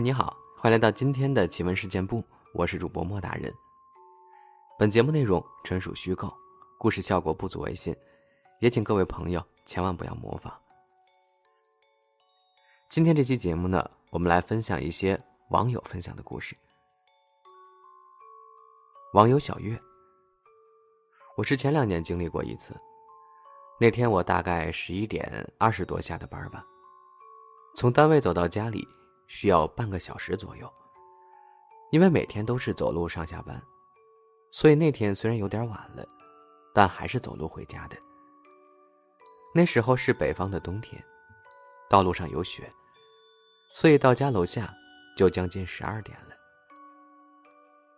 你好，欢迎来到今天的奇闻事件部，我是主播莫大人。本节目内容纯属虚构，故事效果不足为信，也请各位朋友千万不要模仿。今天这期节目呢，我们来分享一些网友分享的故事。网友小月，我是前两年经历过一次。那天我大概十一点二十多下的班吧，从单位走到家里需要半个小时左右。因为每天都是走路上下班，所以那天虽然有点晚了，但还是走路回家的。那时候是北方的冬天，道路上有雪。所以到家楼下就将近十二点了。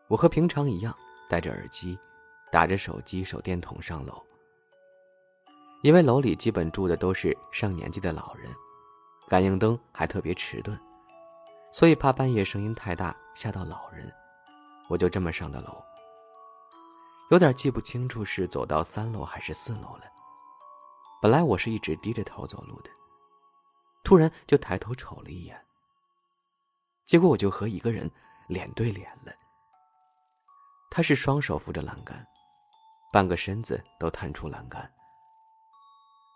我和平常一样戴着耳机，打着手机手电筒上楼。因为楼里基本住的都是上年纪的老人，感应灯还特别迟钝，所以怕半夜声音太大吓到老人，我就这么上的楼。有点记不清楚是走到三楼还是四楼了。本来我是一直低着头走路的。突然就抬头瞅了一眼，结果我就和一个人脸对脸了。他是双手扶着栏杆，半个身子都探出栏杆。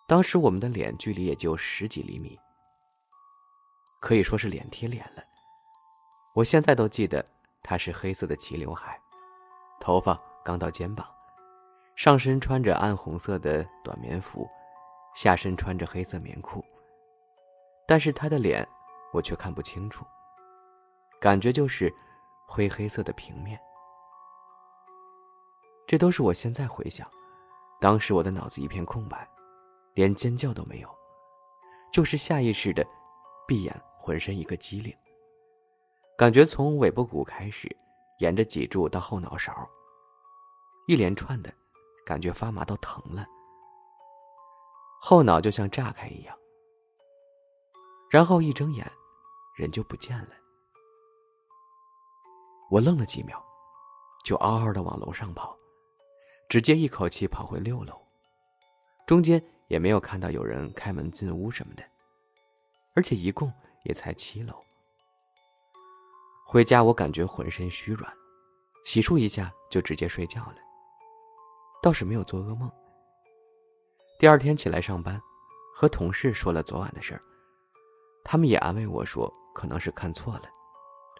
当时我们的脸距离也就十几厘米，可以说是脸贴脸了。我现在都记得他是黑色的齐刘海，头发刚到肩膀，上身穿着暗红色的短棉服，下身穿着黑色棉裤。但是他的脸，我却看不清楚，感觉就是灰黑色的平面。这都是我现在回想，当时我的脑子一片空白，连尖叫都没有，就是下意识的闭眼，浑身一个机灵，感觉从尾部骨开始，沿着脊柱到后脑勺，一连串的，感觉发麻到疼了，后脑就像炸开一样。然后一睁眼，人就不见了。我愣了几秒，就嗷嗷的往楼上跑，直接一口气跑回六楼。中间也没有看到有人开门进屋什么的，而且一共也才七楼。回家我感觉浑身虚软，洗漱一下就直接睡觉了，倒是没有做噩梦。第二天起来上班，和同事说了昨晚的事儿。他们也安慰我说：“可能是看错了，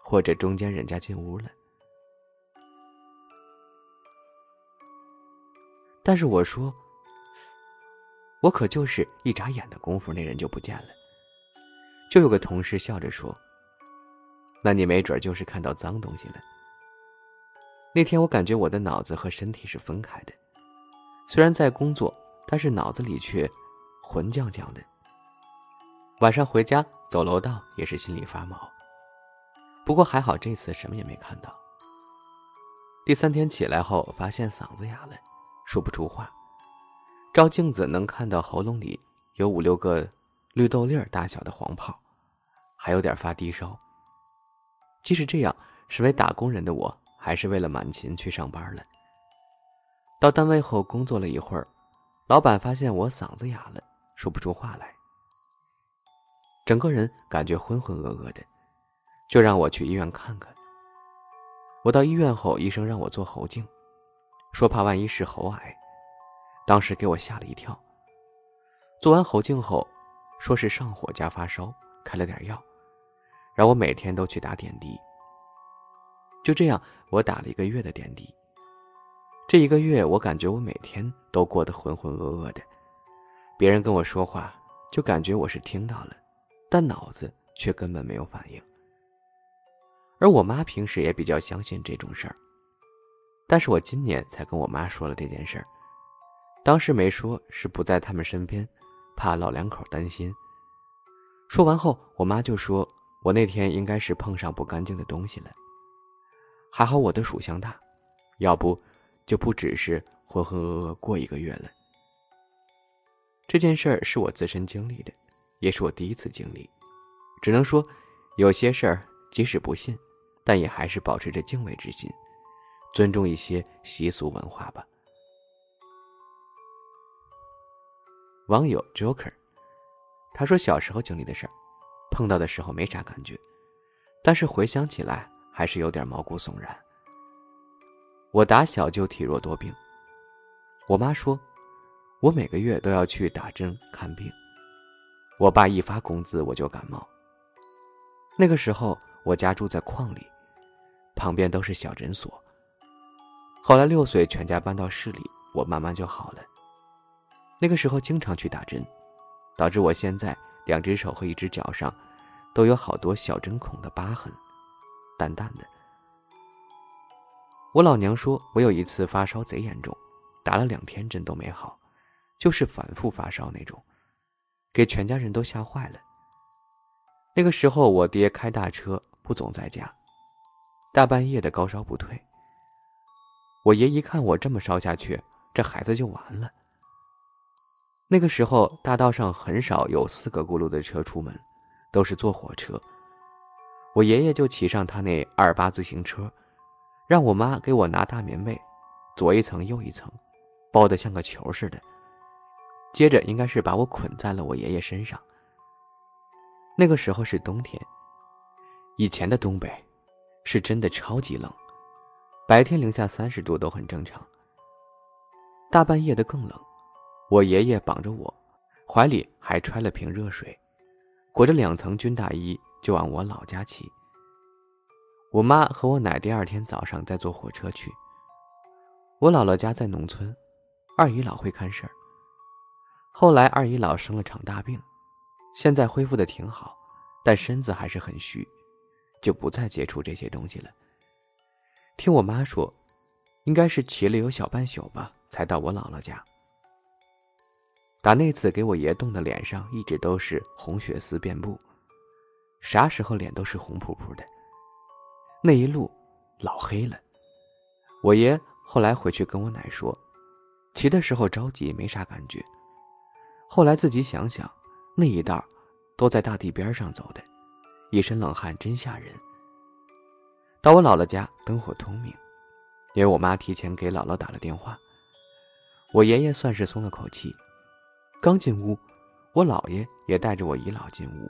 或者中间人家进屋了。”但是我说：“我可就是一眨眼的功夫，那人就不见了。”就有个同事笑着说：“那你没准就是看到脏东西了。”那天我感觉我的脑子和身体是分开的，虽然在工作，但是脑子里却浑浆浆的。晚上回家走楼道也是心里发毛，不过还好这次什么也没看到。第三天起来后发现嗓子哑了，说不出话，照镜子能看到喉咙里有五六个绿豆粒儿大小的黄泡，还有点发低烧。即使这样，身为打工人的我还是为了满勤去上班了。到单位后工作了一会儿，老板发现我嗓子哑了，说不出话来。整个人感觉浑浑噩噩的，就让我去医院看看。我到医院后，医生让我做喉镜，说怕万一是喉癌。当时给我吓了一跳。做完喉镜后，说是上火加发烧，开了点药，让我每天都去打点滴。就这样，我打了一个月的点滴。这一个月，我感觉我每天都过得浑浑噩噩的，别人跟我说话，就感觉我是听到了。但脑子却根本没有反应，而我妈平时也比较相信这种事儿，但是我今年才跟我妈说了这件事儿，当时没说是不在他们身边，怕老两口担心。说完后，我妈就说我那天应该是碰上不干净的东西了，还好我的属相大，要不就不只是浑浑噩噩过一个月了。这件事儿是我自身经历的。也是我第一次经历，只能说，有些事儿即使不信，但也还是保持着敬畏之心，尊重一些习俗文化吧。网友 Joker，他说小时候经历的事儿，碰到的时候没啥感觉，但是回想起来还是有点毛骨悚然。我打小就体弱多病，我妈说，我每个月都要去打针看病。我爸一发工资我就感冒。那个时候我家住在矿里，旁边都是小诊所。后来六岁全家搬到市里，我慢慢就好了。那个时候经常去打针，导致我现在两只手和一只脚上都有好多小针孔的疤痕，淡淡的。我老娘说我有一次发烧贼严重，打了两天针都没好，就是反复发烧那种。给全家人都吓坏了。那个时候，我爹开大车，不总在家，大半夜的高烧不退。我爷一看我这么烧下去，这孩子就完了。那个时候，大道上很少有四个轱辘的车出门，都是坐火车。我爷爷就骑上他那二八自行车，让我妈给我拿大棉被，左一层右一层，包得像个球似的。接着应该是把我捆在了我爷爷身上。那个时候是冬天，以前的东北是真的超级冷，白天零下三十度都很正常。大半夜的更冷，我爷爷绑着我，怀里还揣了瓶热水，裹着两层军大衣就往我老家骑。我妈和我奶第二天早上再坐火车去。我姥姥家在农村，二姨老会看事儿。后来二姨老生了场大病，现在恢复的挺好，但身子还是很虚，就不再接触这些东西了。听我妈说，应该是骑了有小半宿吧，才到我姥姥家。打那次给我爷冻的脸上一直都是红血丝遍布，啥时候脸都是红扑扑的。那一路老黑了。我爷后来回去跟我奶说，骑的时候着急，没啥感觉。后来自己想想，那一道都在大地边上走的，一身冷汗真吓人。到我姥姥家，灯火通明，因为我妈提前给姥姥打了电话，我爷爷算是松了口气。刚进屋，我姥爷也带着我姨姥进屋，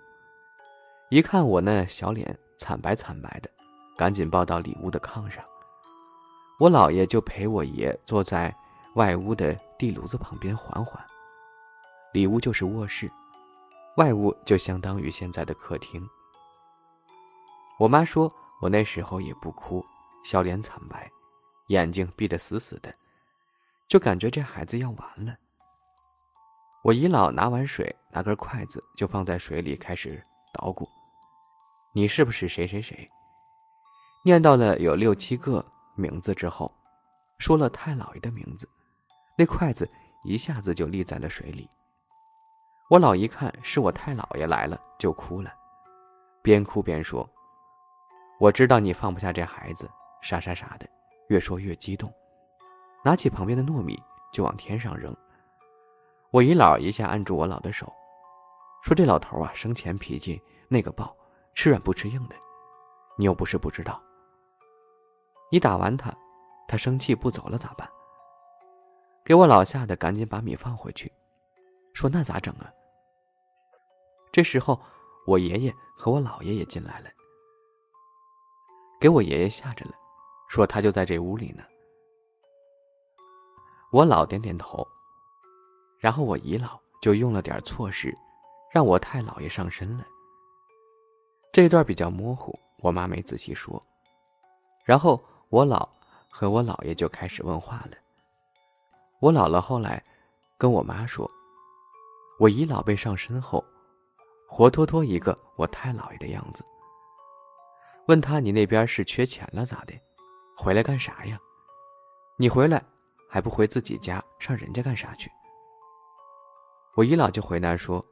一看我那小脸惨白惨白的，赶紧抱到里屋的炕上。我姥爷就陪我爷坐在外屋的地炉子旁边缓缓。里屋就是卧室，外屋就相当于现在的客厅。我妈说我那时候也不哭，小脸惨白，眼睛闭得死死的，就感觉这孩子要完了。我姨姥拿完水，拿根筷子就放在水里开始捣鼓：“你是不是谁谁谁？”念到了有六七个名字之后，说了太姥爷的名字，那筷子一下子就立在了水里。我姥一看是我太姥爷来了，就哭了，边哭边说：“我知道你放不下这孩子，啥啥啥的。”越说越激动，拿起旁边的糯米就往天上扔。我姨姥一下按住我姥的手，说：“这老头啊，生前脾气那个暴，吃软不吃硬的，你又不是不知道。你打完他，他生气不走了咋办？”给我姥吓得赶紧把米放回去，说：“那咋整啊？”这时候，我爷爷和我姥爷也进来了，给我爷爷吓着了，说他就在这屋里呢。我姥点点头，然后我姨姥就用了点措施，让我太姥爷上身了。这段比较模糊，我妈没仔细说。然后我姥和我姥爷就开始问话了。我姥姥后来跟我妈说，我姨姥被上身后。活脱脱一个我太姥爷的样子。问他：“你那边是缺钱了咋的？回来干啥呀？你回来还不回自己家，上人家干啥去？”我姨姥就回答说：“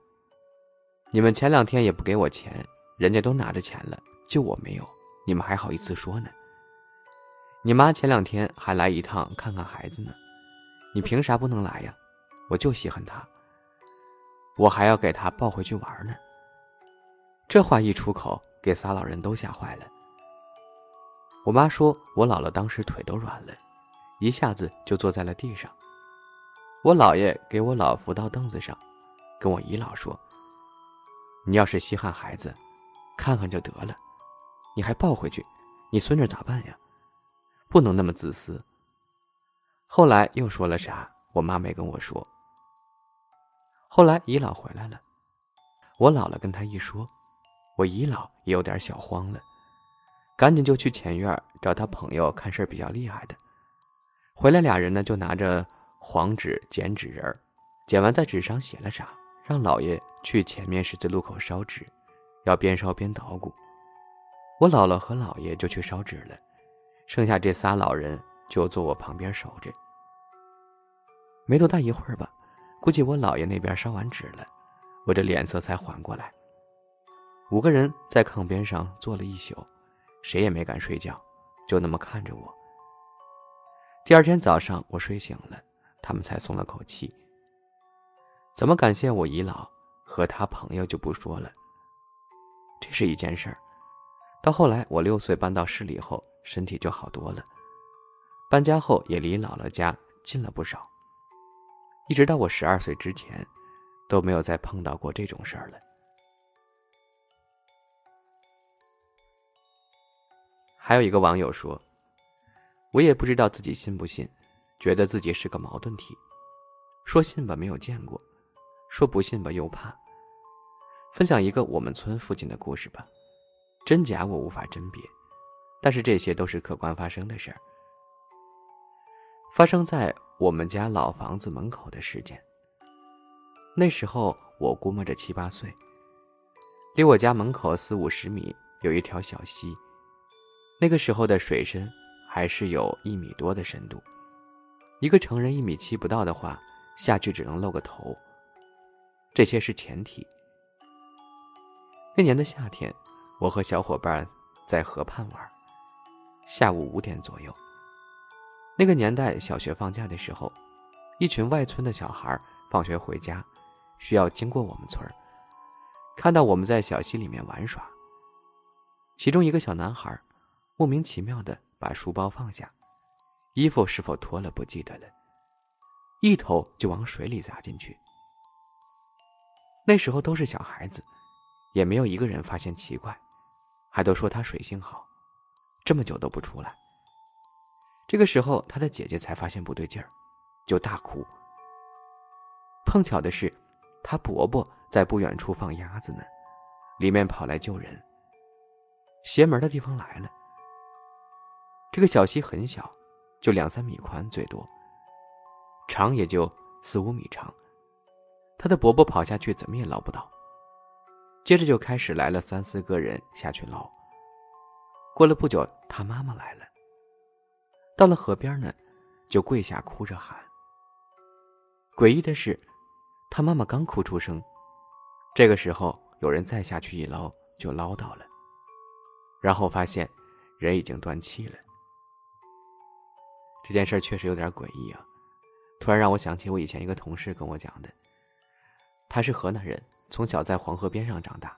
你们前两天也不给我钱，人家都拿着钱了，就我没有，你们还好意思说呢？你妈前两天还来一趟看看孩子呢，你凭啥不能来呀？我就稀罕她，我还要给她抱回去玩呢。”这话一出口，给仨老人都吓坏了。我妈说，我姥姥当时腿都软了，一下子就坐在了地上。我姥爷给我姥扶到凳子上，跟我姨姥说：“你要是稀罕孩子，看看就得了，你还抱回去，你孙女咋办呀？不能那么自私。后来又说了啥？我妈没跟我说。后来姨姥回来了，我姥姥跟她一说，我姨姥也有点小慌了，赶紧就去前院找他朋友看事儿比较厉害的。回来俩人呢，就拿着黄纸剪纸人儿剪完在纸上写了啥，让老爷去前面十字路口烧纸，要边烧边捣鼓。我姥姥和姥爷就去烧纸了，剩下这仨老人就坐我旁边守着。没多大一会儿吧，估计我姥爷那边烧完纸了，我这脸色才缓过来。五个人在炕边上坐了一宿，谁也没敢睡觉，就那么看着我。第二天早上我睡醒了，他们才松了口气。怎么感谢我姨姥和他朋友就不说了，这是一件事儿。到后来我六岁搬到市里后，身体就好多了，搬家后也离姥姥家近了不少。一直到我十二岁之前，都没有再碰到过这种事儿了。还有一个网友说：“我也不知道自己信不信，觉得自己是个矛盾体。说信吧，没有见过；说不信吧，又怕。”分享一个我们村附近的故事吧，真假我无法甄别，但是这些都是客观发生的事儿。发生在我们家老房子门口的事件。那时候我估摸着七八岁，离我家门口四五十米有一条小溪，那个时候的水深还是有一米多的深度，一个成人一米七不到的话，下去只能露个头。这些是前提。那年的夏天，我和小伙伴在河畔玩，下午五点左右。那个年代，小学放假的时候，一群外村的小孩放学回家，需要经过我们村看到我们在小溪里面玩耍。其中一个小男孩莫名其妙的把书包放下，衣服是否脱了不记得了，一头就往水里砸进去。那时候都是小孩子，也没有一个人发现奇怪，还都说他水性好，这么久都不出来。这个时候，他的姐姐才发现不对劲儿，就大哭。碰巧的是，他伯伯在不远处放鸭子呢，里面跑来救人。邪门的地方来了。这个小溪很小，就两三米宽最多，长也就四五米长。他的伯伯跑下去怎么也捞不到，接着就开始来了三四个人下去捞。过了不久，他妈妈来了。到了河边呢，就跪下哭着喊。诡异的是，他妈妈刚哭出声，这个时候有人再下去一捞就捞到了，然后发现人已经断气了。这件事确实有点诡异啊，突然让我想起我以前一个同事跟我讲的。他是河南人，从小在黄河边上长大，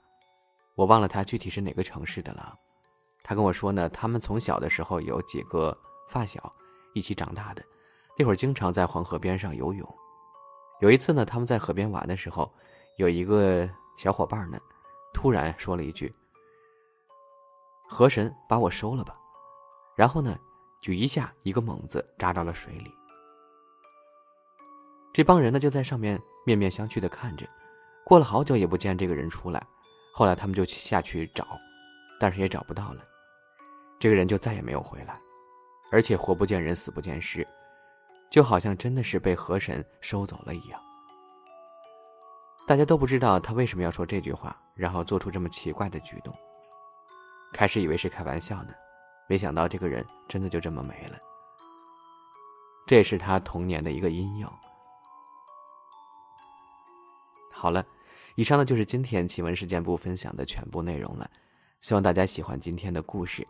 我忘了他具体是哪个城市的了。他跟我说呢，他们从小的时候有几个。发小一起长大的，那会儿经常在黄河边上游泳。有一次呢，他们在河边玩的时候，有一个小伙伴呢，突然说了一句：“河神把我收了吧。”然后呢，就一下一个猛子扎到了水里。这帮人呢就在上面面面相觑的看着，过了好久也不见这个人出来。后来他们就下去找，但是也找不到了，这个人就再也没有回来。而且活不见人，死不见尸，就好像真的是被河神收走了一样。大家都不知道他为什么要说这句话，然后做出这么奇怪的举动。开始以为是开玩笑呢，没想到这个人真的就这么没了。这也是他童年的一个阴影。好了，以上呢就是今天奇闻事件部分享的全部内容了，希望大家喜欢今天的故事。